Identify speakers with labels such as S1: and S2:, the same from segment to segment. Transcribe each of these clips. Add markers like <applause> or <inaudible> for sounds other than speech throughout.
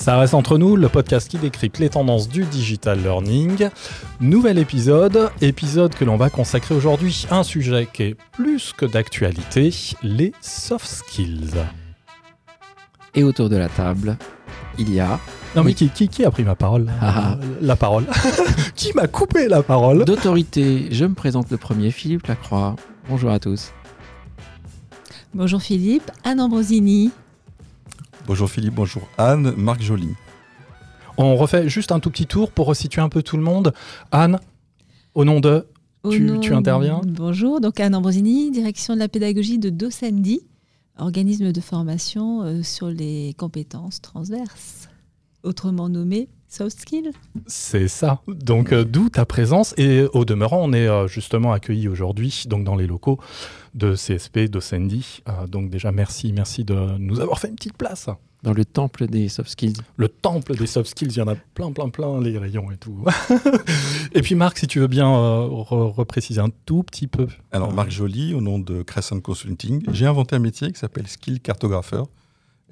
S1: Ça reste entre nous, le podcast qui décrypte les tendances du digital learning. Nouvel épisode, épisode que l'on va consacrer aujourd'hui à un sujet qui est plus que d'actualité, les soft skills.
S2: Et autour de la table, il y a...
S1: Non mais qui, qui, a pris ma parole
S2: Ah.
S1: La parole. <laughs> qui m'a coupé la parole
S2: D'autorité, je me présente le premier, Philippe Lacroix. Bonjour à tous.
S3: Bonjour Philippe, Anne Ambrosini.
S4: Bonjour Philippe, bonjour Anne, Marc Joly.
S1: On refait juste un tout petit tour pour resituer un peu tout le monde. Anne, au nom de...
S3: Au
S1: Tu-
S3: nom-
S1: tu interviens
S3: Bonjour, donc Anne Ambrosini, direction de la pédagogie de Docendi, organisme de formation euh, sur les compétences transverses, autrement nommé soft skills.
S1: C'est ça. Donc euh, d'où ta présence et au demeurant, on est euh, justement accueillis aujourd'hui donc dans les locaux de CSP, d'Ocendi. Euh, donc déjà merci, merci de nous avoir fait une petite place.
S2: Dans le temple des soft skills.
S1: Le temple des soft skills, il y en a plein, plein, plein, les rayons et tout. <laughs> et puis Marc, si tu veux bien euh, re- repréciser un tout petit peu.
S4: Alors Marc Joly, au nom de Crescent Consulting, j'ai inventé un métier qui s'appelle skill cartographeur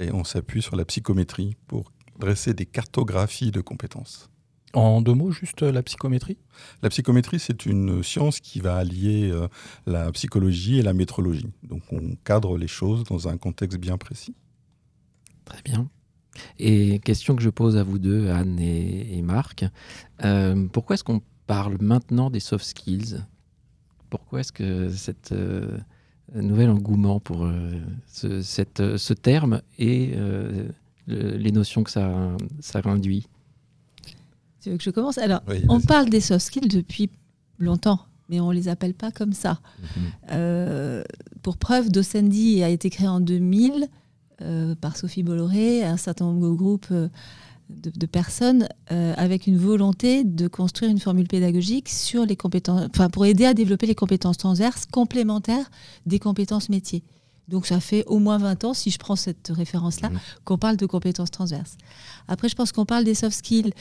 S4: et on s'appuie sur la psychométrie pour dresser des cartographies de compétences.
S1: En deux mots, juste euh, la psychométrie?
S4: La psychométrie, c'est une science qui va allier euh, la psychologie et la métrologie. Donc on cadre les choses dans un contexte bien précis.
S2: Très bien. Et question que je pose à vous deux, Anne et, et Marc. Euh, pourquoi est-ce qu'on parle maintenant des soft skills? Pourquoi est-ce que cette euh, nouvel engouement pour euh, ce, cette, ce terme euh, le- les notions que ça, ça induit
S3: Tu veux que je commence? Alors,
S4: Oui,
S3: on parle des soft skills depuis longtemps, mais on les appelle pas comme ça.
S2: Mhm.
S3: Euh, pour preuve, Docendi a été créé en 2000 euh, par Sophie Bolloré, un certain nombre de groupes euh, de, de personnes euh, avec une volonté de construire une formule pédagogique sur les compétences, enfin pour aider à développer les compétences transverses complémentaires des compétences métiers. Donc ça fait au moins 20 ans, si je prends cette référence-là,
S2: Mhm.
S3: qu'on parle de compétences transverses. Après, je pense qu'on parle des soft skills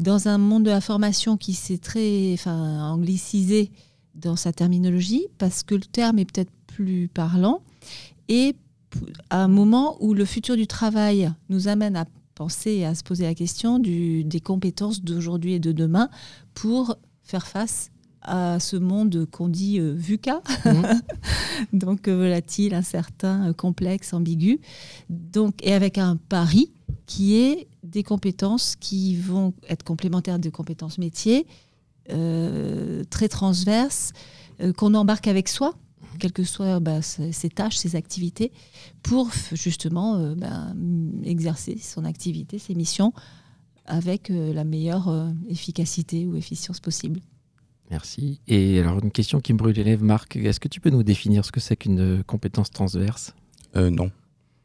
S3: dans un monde de la formation qui s'est très enfin, anglicisé dans sa terminologie, parce que le terme est peut-être plus parlant, et à un moment où le futur du travail nous amène à penser et à se poser la question du- des compétences d'aujourd'hui et de demain pour faire face à ce monde qu'on dit euh, VUCA, <laughs> donc euh, volatile, incertain, euh, complexe, ambigu, donc, et avec un pari qui est des compétences qui vont être complémentaires des compétences métiers, euh, très transverses, euh, qu'on embarque avec soi, quelles que soient bah, ses, ses tâches, ses activités, pour justement mm, exercer son activité, ses missions, avec la meilleure efficacité ou efficience possible.
S2: Merci. Et alors, une question qui me brûle les lèvres, Marc. Est-ce que tu peux nous définir ce que c'est qu'une compétence transverse?
S4: Euh, non.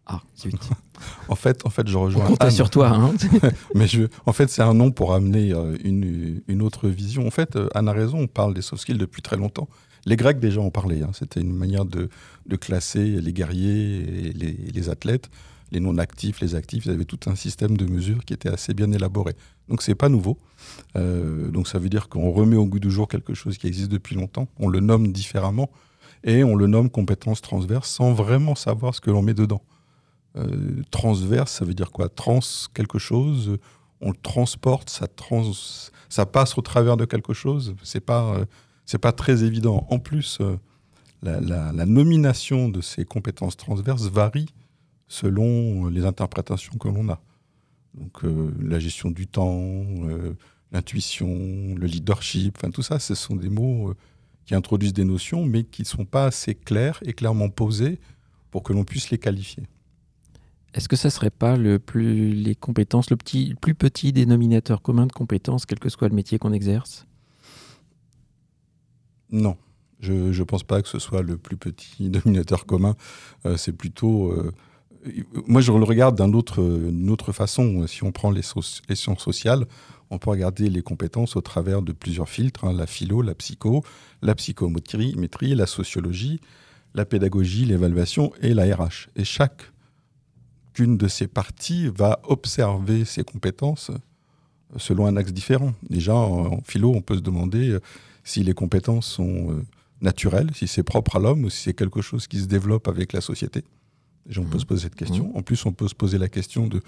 S2: Ah, zut. <laughs>
S4: En fait, en fait, je
S2: On
S4: rejoins Anne.
S2: sur toi. Hein <laughs>
S4: Mais je, en fait, c'est un nom pour amener euh, une, une autre vision. En fait, euh, Anne a raison, on parle des soft skills depuis très longtemps. Les Grecs déjà en parlaient. hein. C'était une manière de, de classer les guerriers et les, les athlètes, les non-actifs, les actifs. Ils avaient tout un système de mesures qui était assez bien élaboré. Donc, c'est pas nouveau. Euh, donc, ça veut dire qu'on remet au goût du jour quelque chose qui existe depuis longtemps. On le nomme différemment et on le nomme compétence transverse sans vraiment savoir ce que l'on met dedans. Euh, transverse, ça veut dire quoi? Trans quelque chose, on le transporte, ça, trans, ça passe au travers de quelque chose? C'est pas, euh, pas très évident. En plus, la nomination de ces compétences transverses varie selon les interprétations que l'on a. Donc, euh, la gestion du temps, euh, l'intuition, le leadership, enfin tout ça, ce sont des mots euh, qui introduisent des notions, mais qui ne sont pas assez clairs et clairement posés pour que l'on puisse les qualifier.
S2: Est-ce que ça serait pas le plus les compétences, le petit, le plus petit dénominateur commun de compétences, quel que soit le métier qu'on exerce?
S4: Non, je ne pense pas que ce soit le plus petit <laughs> dominateur commun. Euh, c'est plutôt. Euh, moi, je le regarde d'une autre, autre façon. Si on prend les, sciences sociales, on peut regarder les compétences au travers de plusieurs filtres hein, la philo, la psycho, la psychométrie, métrie, la sociologie, la pédagogie, l'évaluation et la RH. Et chacune de ces parties va observer ces compétences selon un axe différent. Déjà, en, en philo, on peut se demander euh, si les compétences sont euh, naturelles, si c'est propre à l'homme ou si c'est quelque chose qui se développe avec la société. On peut
S2: Mhm.
S4: se poser cette question. En plus, on peut se poser la question de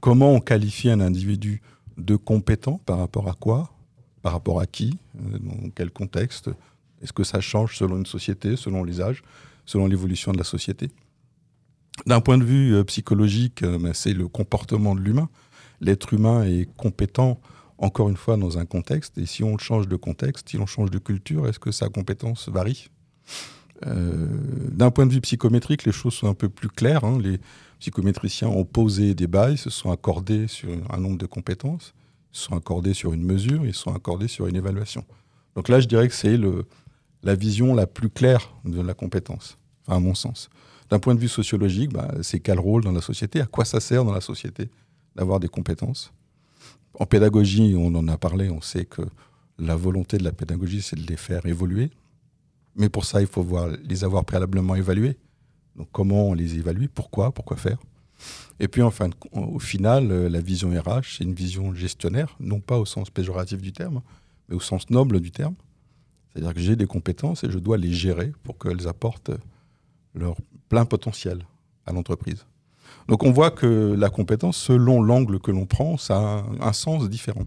S4: comment on qualifie un individu de compétent par rapport à quoi? Par rapport à qui? Euh, Dans quel contexte? Est-ce que ça change selon une société, selon les âges, selon l'évolution de la société? D'un point de vue euh, psychologique, euh, ben, c'est le comportement de l'humain. L'être humain est compétent, encore une fois, dans un contexte. Et si on change de contexte, si on change de culture, est-ce que sa compétence varie? Euh, D'un point de vue psychométrique, les choses sont un peu plus claires. hein. Les psychométriciens ont posé des bails, se sont accordés sur un nombre de compétences, se sont accordés sur une mesure, ils se sont accordés sur une évaluation. Donc là, je dirais que c'est la vision la plus claire de la compétence, à mon sens. D'un point de vue sociologique, bah, c'est quel rôle dans la société À quoi ça sert dans la société d'avoir des compétences En pédagogie, on en a parlé, on sait que la volonté de la pédagogie, c'est de les faire évoluer. Mais pour ça, il faut voir, les avoir préalablement évalués. Donc comment on les évalue Pourquoi Pourquoi faire Et puis enfin, au final, euh, la vision RH, c'est une vision gestionnaire, non pas au sens péjoratif du terme, mais au sens noble du terme. C'est-à-dire que j'ai des compétences et je dois les gérer pour qu'elles apportent leur plein potentiel à l'entreprise. Donc on voit que la compétence, selon l'angle que l'on prend, ça a un, un sens différent.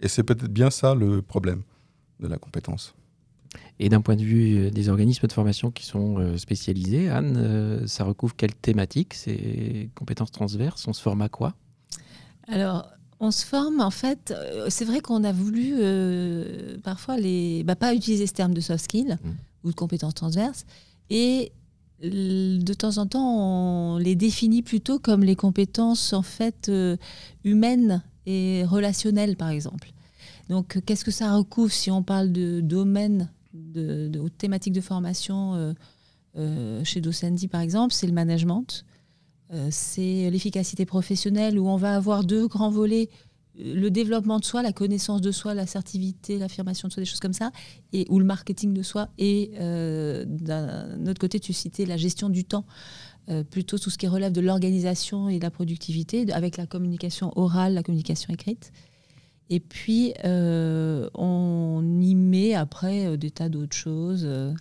S4: Et c'est peut-être bien ça le problème de la compétence.
S2: Et d'un point de vue euh, des organismes de formation qui sont euh, spécialisés, Anne, euh, ça recouvre quelle thématique? Ces compétences transverses On se forme à quoi?
S3: Alors, on se forme, en fait, c'est vrai qu'on a voulu euh, parfois les, bah, pas utiliser ce terme de soft skill
S2: Mm.
S3: ou de compétences transverses. Et de temps en temps, on les définit plutôt comme les compétences en fait euh, humaines et relationnelles, par exemple. Donc, qu'est-ce que ça recouvre si on parle de domaine, de, de, ou de formation euh, euh, chez Docendi, par exemple C'est le management. Euh, c'est l'efficacité professionnelle où on va avoir deux grands volets le développement de soi, la connaissance de soi, l'assertivité, l'affirmation de soi, des choses comme ça, et ou le marketing de soi. Et euh, d'un autre côté, tu citais la gestion du temps, plutôt tout ce qui relève de l'organisation et de la productivité, avec la communication orale, la communication écrite. Et puis, euh, on y met après euh, des tas d'autres choses euh,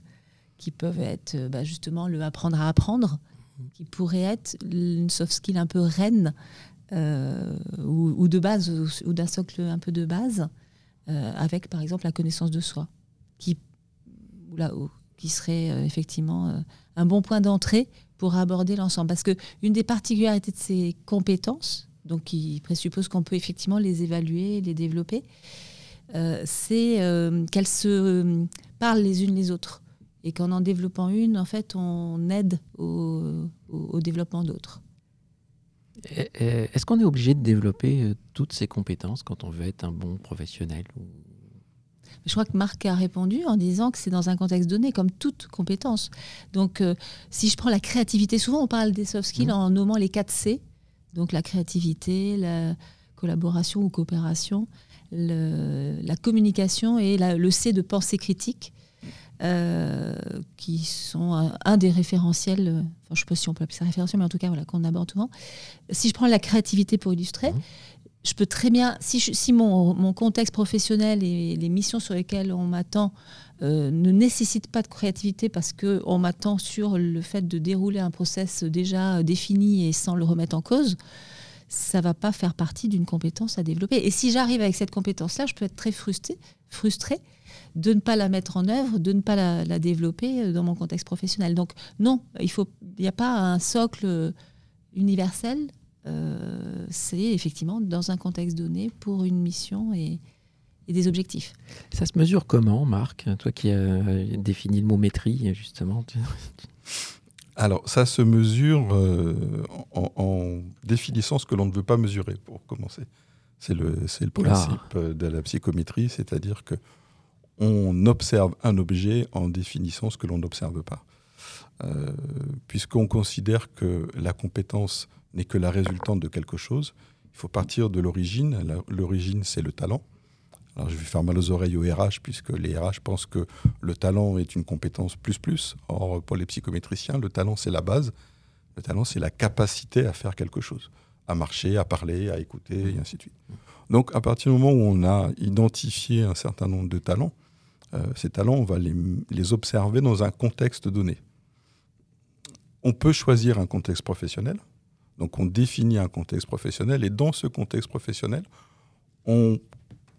S3: qui peuvent être bah, justement le apprendre à apprendre, qui pourrait être une soft skill un peu reine euh, ou, ou de base, ou, d'un socle un peu de base, euh, avec par exemple la connaissance de soi, qui, là, ou- qui serait euh, effectivement un bon point d'entrée pour aborder l'ensemble. Parce que une des particularités de ces compétences, donc qui présuppose qu'on peut effectivement les évaluer, les développer, euh, c'est euh, qu'elles se euh, parlent les unes les autres. Et qu'en en développant une, en fait, on aide au, au- au développement d'autres.
S2: Est-ce qu'on est obligé de développer toutes ces compétences quand on veut être un bon professionnel
S3: Je crois que Marc a répondu en disant que c'est dans un contexte donné, comme toute compétence. Donc, euh, si je prends la créativité, souvent on parle des soft skills
S2: Mhm.
S3: en nommant les 4 C. Donc, la créativité, la collaboration ou coopération, le- la communication et la- le C de pensée critique, euh, qui sont un, un des référentiels, euh, enfin, je ne sais pas si on peut appeler ça référentiel, mais en tout cas, voilà, qu'on aborde souvent. Si je prends la créativité pour illustrer,
S2: Mhm.
S3: je peux très bien, si, je- si mon, mon contexte professionnel et les missions sur lesquelles on m'attend euh, ne nécessitent pas de créativité parce qu'on m'attend sur le fait de dérouler un process déjà défini et sans le remettre en cause, ça va pas faire partie d'une compétence à développer. Et si j'arrive avec cette compétence-là, je peux être très frustrée, de ne pas la mettre en œuvre, de ne pas la, développer euh, dans mon contexte professionnel. Donc non, il n'y a pas un socle euh, universel. c'est effectivement dans un contexte donné pour une mission et, et des objectifs.
S2: Ça se mesure comment, Marc Toi qui as défini le mot maîtrise, justement. <laughs>
S4: Alors, ça se mesure euh, en, en définissant ce que l'on ne veut pas mesurer, pour commencer. C'est le, c'est le
S2: Oula.
S4: principe euh, de la psychométrie, c'est-à-dire que on observe un objet en définissant ce que l'on n'observe pas. Euh, Puisqu'on considère que la compétence n'est que la résultante de quelque chose, il faut partir de l'origine. La- L'origine, c'est le talent. Alors, je vais faire mal aux oreilles aux RH, puisque les RH pensent que le talent est une compétence plus plus. Or, pour les psychométriciens, le talent, c'est la base. Le talent, c'est la capacité à faire quelque chose, à marcher, à parler, à écouter, et ainsi de suite. Donc, à partir du moment où on a identifié un certain nombre de talents, euh, ces talents, on va les, les observer dans un contexte donné. on peut choisir un contexte professionnel. Donc on définit un contexte professionnel et dans ce contexte professionnel, on,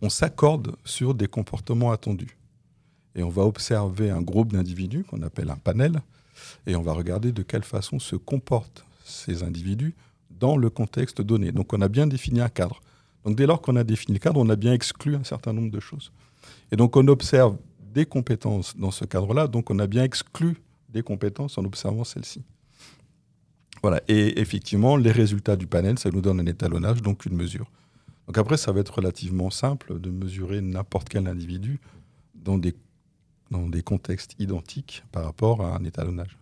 S4: on s'accorde sur des comportements attendus. Et on va observer un groupe d'individus qu'on appelle un panel et on va regarder de quelle façon se comportent ces individus dans le contexte donné. Donc on a bien défini un cadre. Donc dès lors qu'on a défini le cadre, on a bien exclu un certain nombre de choses. Et donc on observe des compétences dans ce cadre-là, donc on a bien exclu des compétences en observant celles-ci. Voilà, et effectivement, les résultats du panel, ça nous donne un étalonnage, donc une mesure. Donc après, ça va être relativement simple de mesurer n'importe quel individu dans des, dans des contextes identiques par rapport à un étalonnage.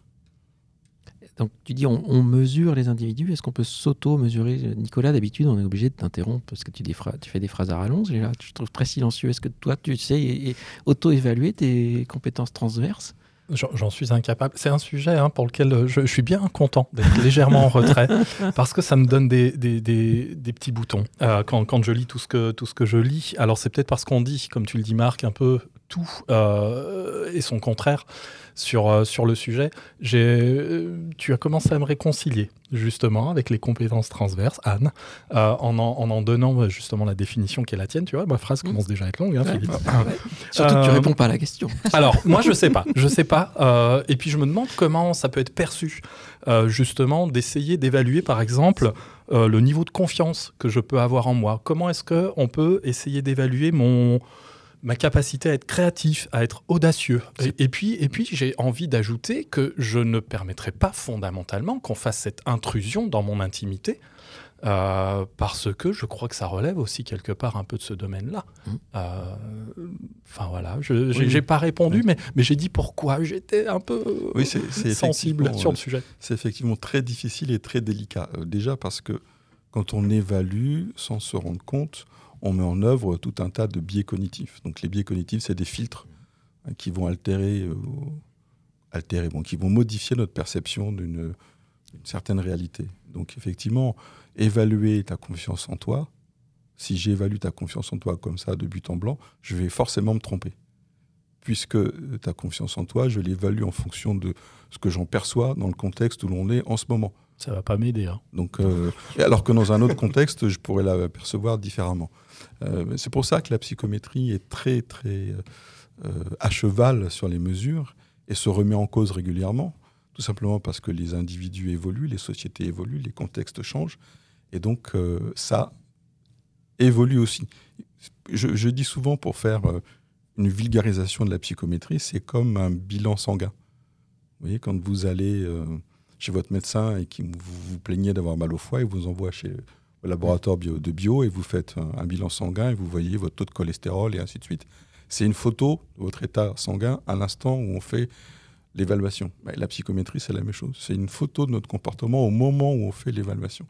S2: Donc tu dis on, mesure les individus, est-ce qu'on peut s'auto-mesurer Nicolas, d'habitude on est obligé de t'interrompre parce que tu, tu, fais des phrases à rallonge et là tu te trouves très silencieux. Est-ce que toi tu sais auto-évaluer tes compétences transverses?
S1: J'en suis incapable. C'est un sujet hein, pour lequel euh, je, suis bien content d'être légèrement en retrait <laughs> parce que ça me donne des, des, des, petits boutons euh, quand, quand, je lis tout ce que, tout ce que je lis. Alors c'est peut-être parce qu'on dit, comme tu le dis Marc, un peu tout euh, et son contraire sur, euh, sur le sujet. Euh, tu as commencé à me réconcilier justement avec les compétences transverses, Anne, euh, en, en, en, donnant justement la définition qui est la tienne. Tu vois, ma phrase commence déjà à être longue, hein, Philippe.
S2: Surtout que tu réponds pas à la question. <laughs>
S1: Alors, moi, je sais pas. Je sais pas. et puis, je me demande comment ça peut être perçu, justement, d'essayer d'évaluer, par exemple, le niveau de confiance que je peux avoir en moi. Comment est-ce qu'on peut essayer d'évaluer mon ma capacité à être créatif, à être audacieux. Et, puis, et puis j'ai envie d'ajouter que je ne permettrai pas fondamentalement qu'on fasse cette intrusion dans mon intimité. Euh, parce que je crois que ça relève aussi quelque part un peu de ce domaine-là. Mmh. Euh, enfin voilà, je n'ai pas répondu, mais, mais j'ai dit pourquoi j'étais un peu oui, sensible sur le sujet.
S4: C'est effectivement très difficile et très délicat. Euh, déjà parce que quand on évalue sans se rendre compte, on met en œuvre tout un tas de biais cognitifs. Donc les biais cognitifs, c'est des filtres hein, qui vont altérer, euh, altérer bon, qui vont modifier notre perception d'une certaine réalité. Donc effectivement, évaluer ta confiance en toi, si j'évalue ta confiance en toi comme ça de but en blanc, je vais forcément me tromper. Puisque euh, ta confiance en toi, je l'évalue en fonction de ce que j'en perçois dans le contexte où l'on est en ce moment.
S1: Ça va pas m'aider. Hein.
S4: Euh, alors que dans un autre contexte, je pourrais la percevoir différemment. Euh, c'est pour ça que la psychométrie est très, très euh, à cheval sur les mesures et se remet en cause régulièrement, tout simplement parce que les individus évoluent, les sociétés évoluent, les contextes changent. Et donc, ça évolue aussi. Je, dis souvent, pour faire une vulgarisation de la psychométrie, c'est comme un bilan sanguin. Vous voyez, quand vous allez chez votre médecin et qui vous, vous plaignez d'avoir mal au foie, il vous envoie chez le laboratoire bio, de bio et vous faites un, bilan sanguin et vous voyez votre taux de cholestérol et ainsi de suite. C'est une photo de votre état sanguin à l'instant où on fait l'évaluation. la psychométrie, c'est la même chose. C'est une photo de notre comportement au moment où on fait l'évaluation.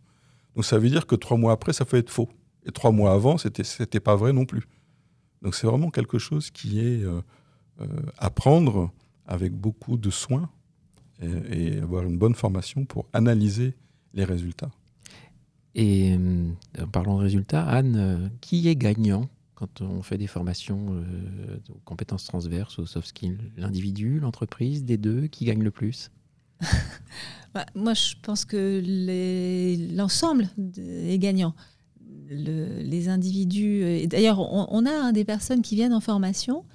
S4: Donc ça veut dire que trois mois après, ça peut être faux. Et trois mois avant, c'était n'était pas vrai non plus. Donc c'est vraiment quelque chose qui est euh, euh, à prendre avec beaucoup de soin et, avoir une bonne formation pour analyser les résultats.
S2: Et euh, en parlant de résultats, Anne, euh, qui est gagnant quand on fait des formations euh, aux compétences transverses, aux soft skills? L'individu, l'entreprise, des deux, qui gagne le plus? <laughs>
S3: Bah, Moi, je pense que l'ensemble est gagnant. les individus, d'ailleurs, on, a hein, des personnes qui viennent en formation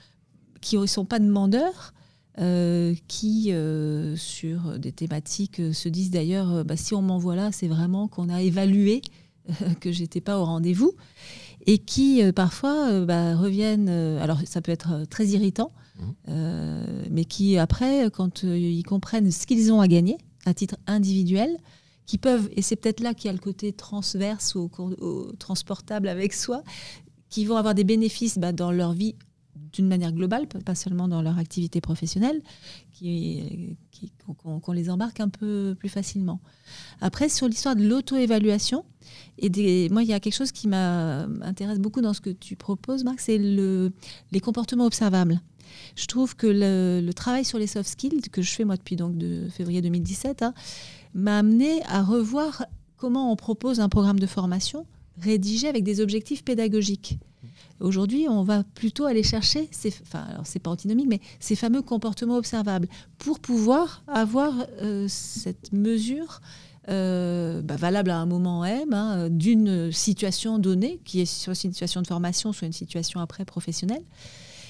S3: qui ne sont pas demandeurs, euh, qui, euh, sur des thématiques, euh, se disent d'ailleurs, bah, si on m'envoie là, c'est vraiment qu'on a évalué que j'étais pas au rendez-vous, et qui parfois bah, reviennent. alors ça peut être très irritant, mmh. mais qui après, quand ils comprennent ce qu'ils ont à gagner à titre individuel, qui peuvent, et c'est peut-être là qu'il y a le côté transverse ou, transportable avec soi, qui vont avoir des bénéfices bah, dans leur vie d'une manière globale, pas seulement dans leur activité professionnelle, qu'on, les embarque un peu plus facilement. Après, sur l'histoire de l'auto-évaluation, moi, il y a quelque chose qui m'intéresse beaucoup dans ce que tu proposes, Marc, c'est le, les comportements observables. Je trouve que le, travail sur les soft skills, que je fais moi depuis donc de février 2017, hein, m'a amené à revoir comment on propose un programme de formation rédigé avec des objectifs pédagogiques Aujourd'hui, on va plutôt aller chercher, ces, enfin, c'est pas antinomique, mais ces fameux comportements observables pour pouvoir avoir euh, cette mesure euh, bah, valable à un moment M hein, d'une situation donnée, qui est soit une situation de formation, soit une situation après professionnelle.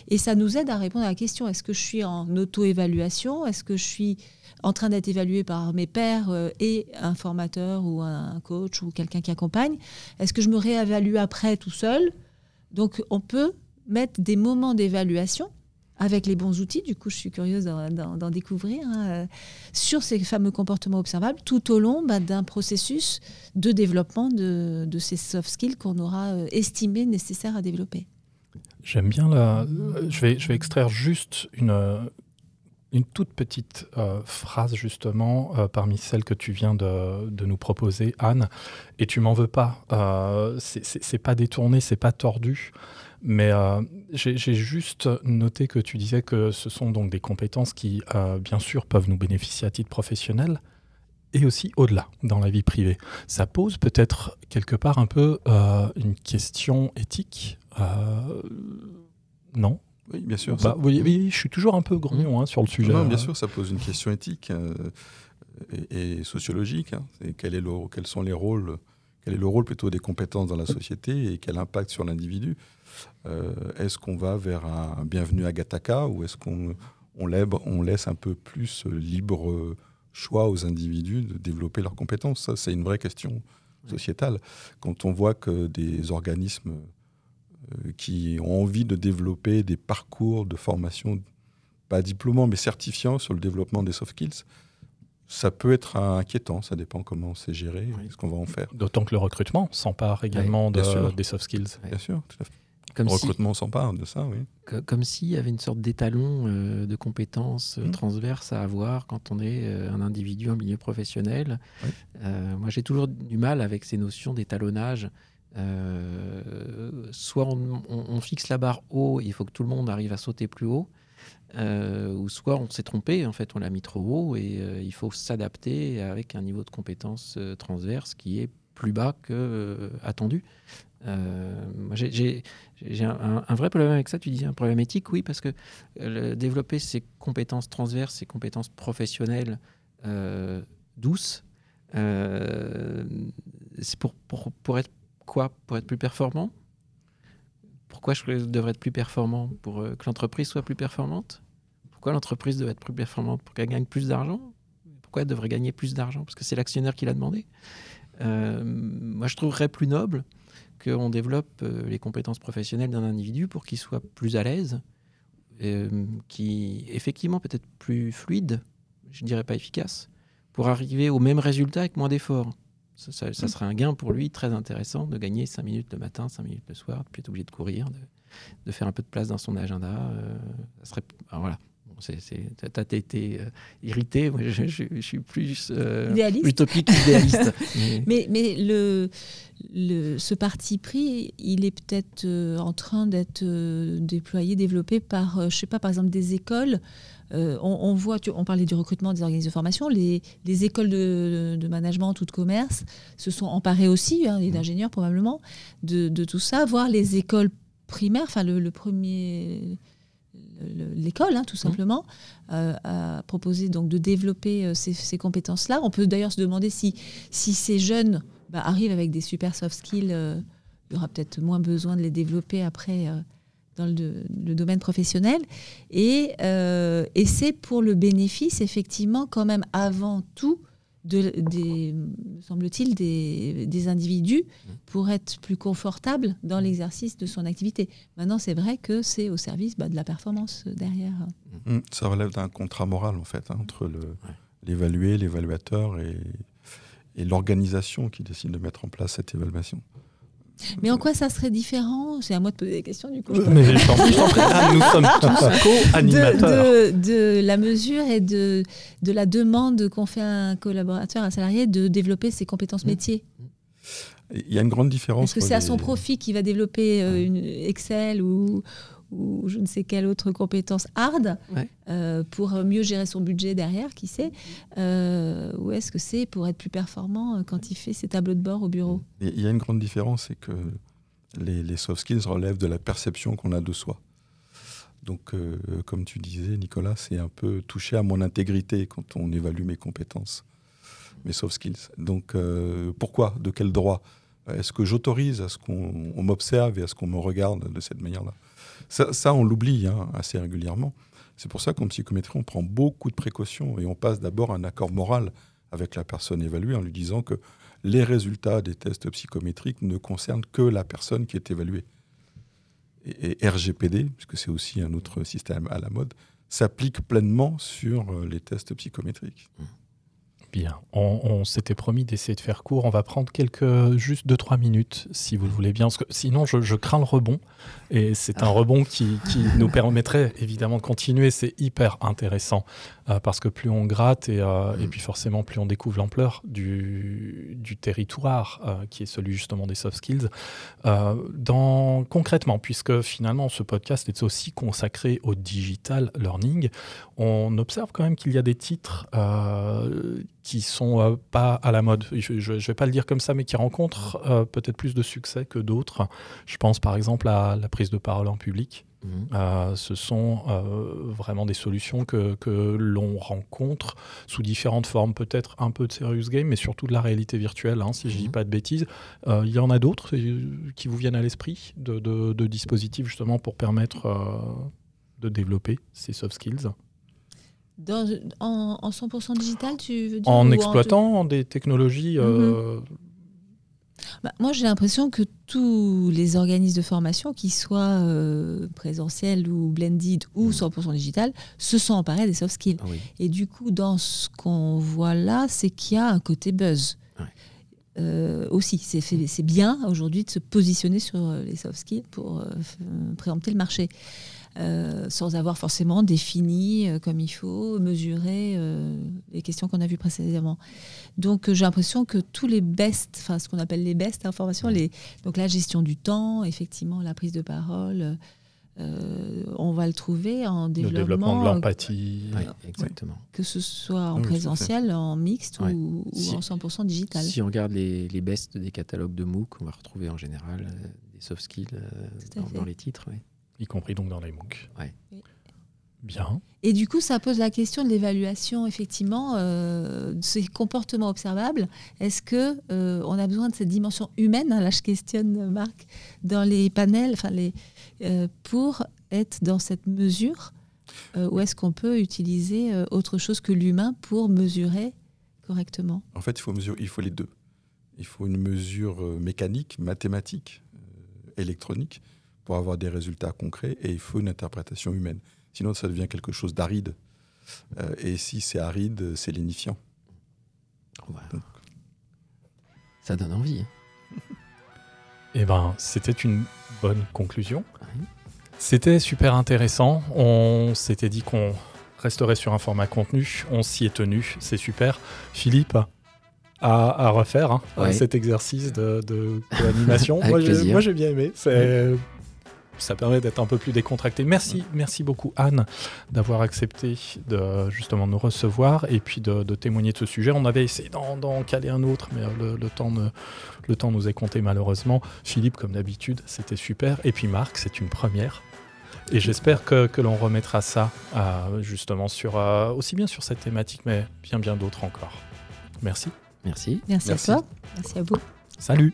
S3: Et ça nous aide à répondre à la question est-ce que je suis en auto-évaluation? Est-ce que je suis en train d'être évalué par mes pairs euh, et un formateur ou un coach ou quelqu'un qui accompagne? Est-ce que je me réévalue après tout seul? Donc on peut mettre des moments d'évaluation avec les bons outils, du coup je suis curieuse d'en découvrir, hein, euh, sur ces fameux comportements observables tout au long bah, d'un processus de développement de, ces soft skills qu'on aura euh, estimé nécessaires à développer.
S1: J'aime bien la. Je vais, je vais extraire juste une, une toute petite euh, phrase justement euh, parmi celles que tu viens de, nous proposer, Anne. Et tu m'en veux pas. Euh, c'est pas détourné, c'est pas tordu. Mais euh, j'ai juste noté que tu disais que ce sont donc des compétences qui, bien sûr, peuvent nous bénéficier à titre professionnel et aussi au-delà dans la vie privée. Ça pose peut-être quelque part un peu une question éthique non?
S4: Oui, bien sûr.
S1: Bah, oui, je suis toujours un peu grognon hein, sur le sujet.
S4: Non, bien sûr, ça pose une question éthique euh, et, sociologique. Hein. quel est le, quels sont les rôles Quel est le rôle plutôt des compétences dans la société et quel impact sur l'individu? Euh, Est-ce qu'on va vers un bienvenu à Gataka ou est-ce qu'on on, on laisse un peu plus libre choix aux individus de développer leurs compétences? Ça, c'est une vraie question sociétale. Quand on voit que des organismes euh, qui ont envie de développer des parcours de formation, pas diplômants, mais certifiants sur le développement des soft skills, ça peut être inquiétant, ça dépend comment c'est géré, ce qu'on va en faire.
S1: D'autant que le recrutement s'empare également des soft skills.
S4: Bien sûr, tout à fait. Comme le recrutement s'empare de ça, oui.
S2: Comme s'il y avait une sorte d'étalon euh, de compétences euh, mmh. transverses à avoir quand on est un individu en milieu professionnel. moi, j'ai toujours du mal avec ces notions d'étalonnage. Euh, soit on, fixe la barre haut, il faut que tout le monde arrive à sauter plus haut, euh, ou soit on s'est trompé, en fait on l'a mis trop haut et euh, il faut s'adapter avec un niveau de compétence transverse qui est plus bas que attendu. j'ai un, vrai problème avec ça. Tu dis un problème éthique, oui, parce que développer ses compétences transverses, ses compétences professionnelles douces, c'est pour, pour, pour être quoi Pour être plus performant? Pourquoi je devrais être plus performant Pour euh, que l'entreprise soit plus performante? Pourquoi l'entreprise devrait être plus performante Pour qu'elle gagne plus d'argent? Pourquoi elle devrait gagner plus d'argent? Parce que c'est l'actionnaire qui l'a demandé. Euh, moi, je trouverais plus noble qu'on développe euh, les compétences professionnelles d'un individu pour qu'il soit plus à l'aise, qui effectivement peut-être plus fluide, je ne dirais pas efficace, pour arriver au même résultat avec moins d'efforts. Ça, mm. serait un gain pour lui très intéressant de gagner 5 minutes le matin, 5 minutes le soir, de plus être obligé de courir, de, faire un peu de place dans son agenda. Euh, ça serait, voilà. Tu as été euh, irrité, moi je, suis plus euh, utopique, idéaliste. <laughs>
S3: mais, mais, le, le, ce parti pris, il est peut-être en train d'être déployé, développé par, je sais pas, par exemple des écoles euh, on, voit, on parlait du recrutement des organismes de formation, les, écoles de, management ou de commerce se sont emparées aussi, hein, et d'ingénieurs probablement, de, tout ça, voir les écoles primaires, enfin le, premier l'école, hein, tout mmh. simplement, euh, a proposé donc de développer euh, ces, compétences-là. On peut d'ailleurs se demander si, si ces jeunes bah, arrivent avec des super soft skills, il y aura peut-être moins besoin de les développer après dans le, domaine professionnel. Et, euh, et c'est pour le bénéfice, effectivement, quand même, avant tout, de, des, semble-t-il, des, des, individus pour être plus confortables dans l'exercice de son activité. Maintenant, c'est vrai que c'est au service bah, de la performance derrière.
S4: Mmh, ça relève d'un contrat moral, en fait, hein, entre l'évalué, l'évaluateur et, et l'organisation qui décide de mettre en place cette évaluation.
S3: Mais en quoi ça serait différent? C'est à moi de poser des questions du coup.
S1: Mais je t'en prie, nous sommes tous co-animateurs.
S3: De, la mesure et de, de la demande qu'ont fait un collaborateur, un salarié, de développer ses compétences mmh. métiers.
S4: Il y a une grande différence.
S3: Est-ce que c'est à son profit qu'il va développer euh, une Excel ou, ou je ne sais quelle autre compétence hard euh, pour mieux gérer son budget derrière, qui sait euh, Ou est-ce que c'est pour être plus performant euh, quand il fait ses tableaux de bord au bureau?
S4: Il y a une grande différence, c'est que Les, les soft skills relèvent de la perception qu'on a de soi. Donc, euh, comme tu disais, Nicolas, c'est un peu toucher à mon intégrité quand on évalue mes compétences, mes soft skills. Donc, euh, pourquoi? De quel droit? Est-ce que j'autorise à ce qu'on on m'observe et à ce qu'on me regarde de cette manière-là? Ça, on l'oublie hein, assez régulièrement. C'est pour ça qu'en psychométrie, on prend beaucoup de précautions et on passe d'abord un accord moral avec la personne évaluée en lui disant que les résultats des tests psychométriques ne concernent que la personne qui est évaluée et, RGPD, puisque c'est aussi un autre système à la mode, s'applique pleinement sur euh, les tests psychométriques.
S1: Bien, on, s'était promis d'essayer de faire court. On va prendre quelques, juste 2-3 minutes, si vous le voulez bien. Parce que sinon, je, crains le rebond. Et c'est un ah. rebond qui, <laughs> nous permettrait évidemment de continuer. C'est hyper intéressant. Euh, parce que plus on gratte, et, euh, et, mm. puis forcément, plus on découvre l'ampleur du, du, territoire, euh, qui est celui justement des soft skills. dans, concrètement, puisque finalement, ce podcast est aussi consacré au digital learning, on observe quand même qu'il y a des titres qui sont euh, pas à la mode. Je ne vais pas le dire comme ça, mais qui rencontrent euh, peut-être plus de succès que d'autres. Je pense par exemple à la prise de parole en public. Mhm. Euh, ce sont vraiment des solutions que, que l'on rencontre sous différentes formes, peut-être un peu de serious game, mais surtout de la réalité virtuelle, hein, si je ne dis mhm. pas de bêtises. Il y en a d'autres qui vous viennent à l'esprit, de, de, de, dispositifs justement pour permettre de développer ces soft skills?
S3: En, 100% digital, tu veux dire
S1: En exploitant des technologies. Euh, mhm.
S3: bah, moi, j'ai l'impression que tous les organismes de formation, qu'ils soient euh, présentiels ou blended ou 100% mhm. digital, se sont emparés des soft skills. Ah Et du coup, dans ce qu'on voit là, c'est qu'il y a un côté buzz. Euh, aussi, c'est bien aujourd'hui de se positionner sur les soft skills pour préempter le marché. Euh, sans avoir forcément défini euh, comme il faut, mesuré euh, les questions qu'on a vues précédemment. Donc j'ai l'impression que tous les best, enfin ce qu'on appelle les best informations, les, donc la gestion du temps, effectivement la prise de parole, on va le trouver en développement. Le développement
S1: de l'empathie.
S2: exactement.
S3: Que ce soit en présentiel, en mixte ou, en 100% digital.
S2: Si on regarde les, les bests des catalogues de MOOC, on va retrouver en général des soft skills dans, dans, les titres. Oui
S1: y compris donc dans les MOOC. Bien.
S3: Et du coup, ça pose la question de l'évaluation, effectivement, euh, de ces comportements observables. Est-ce que euh, on a besoin de cette dimension humaine hein, Là, je questionne Marc dans les panels, enfin les, euh, pour être dans cette mesure, ou est-ce qu'on peut utiliser autre chose que l'humain pour mesurer correctement?
S4: En fait, il faut mesurer, il faut les deux. Il faut une mesure mécanique, mathématique, électronique, pour avoir des résultats concrets et il faut une interprétation humaine. Sinon, ça devient quelque chose d'aride. Euh, et si c'est aride, c'est lénifiant.
S2: Ça donne envie. Hein. <laughs>
S1: eh ben, c'était une bonne conclusion. C'était super intéressant. On s'était dit qu'on resterait sur un format contenu. On s'y est tenu. C'est super. Philippe, à, refaire hein, cet exercice de, de co-animation. <laughs> moi, j'ai bien aimé. C'est ça permet d'être un peu plus décontracté. Merci, merci beaucoup Anne d'avoir accepté de justement nous recevoir et puis de, témoigner de ce sujet. On avait essayé d'en caler un autre, mais le, temps le temps nous est compté malheureusement. Philippe, comme d'habitude, c'était super. Et puis Marc, c'est une première. Et j'espère que, l'on remettra ça euh, justement sur euh, aussi bien sur cette thématique, mais bien bien d'autres encore. Merci.
S2: Merci.
S3: Merci, Merci à toi. Merci à vous.
S1: Salut.